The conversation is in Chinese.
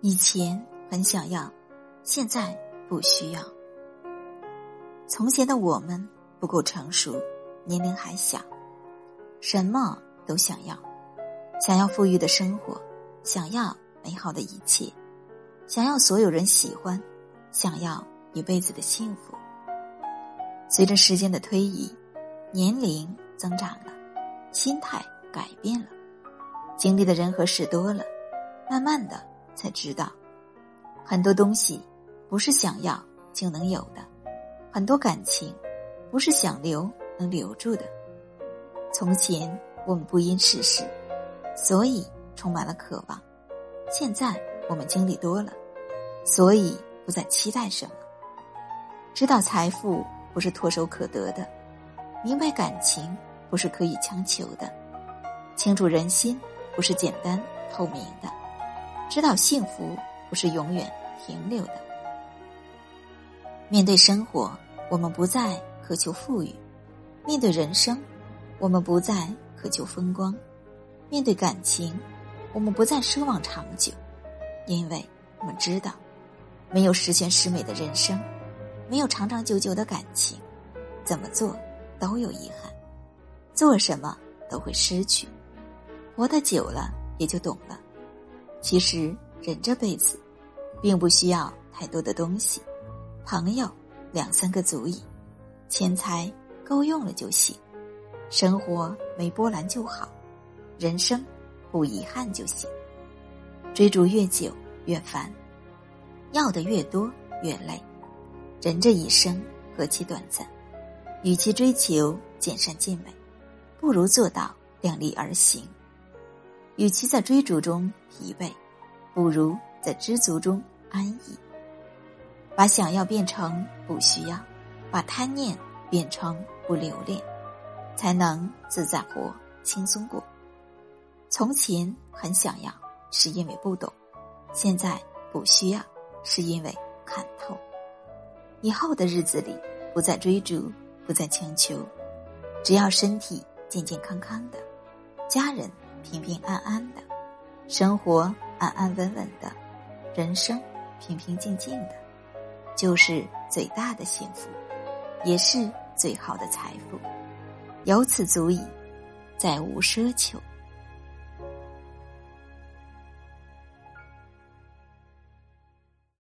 以前很想要，现在不需要。从前的我们不够成熟，年龄还小，什么都想要，想要富裕的生活，想要美好的一切，想要所有人喜欢，想要一辈子的幸福。随着时间的推移，年龄增长了，心态改变了，经历的人和事多了，慢慢的。才知道，很多东西不是想要就能有的，很多感情不是想留能留住的。从前我们不因世事，所以充满了渴望；现在我们经历多了，所以不再期待什么。知道财富不是唾手可得的，明白感情不是可以强求的，清楚人心不是简单透明的。知道幸福不是永远停留的。面对生活，我们不再渴求富裕；面对人生，我们不再渴求风光；面对感情，我们不再奢望长久，因为我们知道，没有十全十美的人生，没有长长久久的感情，怎么做都有遗憾，做什么都会失去。活得久了，也就懂了。其实人这辈子，并不需要太多的东西，朋友两三个足矣，钱财够用了就行，生活没波澜就好，人生不遗憾就行。追逐越久越烦，要的越多越累，人这一生何其短暂，与其追求尽善尽美，不如做到量力而行。与其在追逐中疲惫，不如在知足中安逸。把想要变成不需要，把贪念变成不留恋，才能自在活，轻松过。从前很想要，是因为不懂；现在不需要，是因为看透。以后的日子里，不再追逐，不再强求，只要身体健健康康的，家人。平平安安的，生活安安稳稳的，人生平平静静的，就是最大的幸福，也是最好的财富。由此足矣，再无奢求。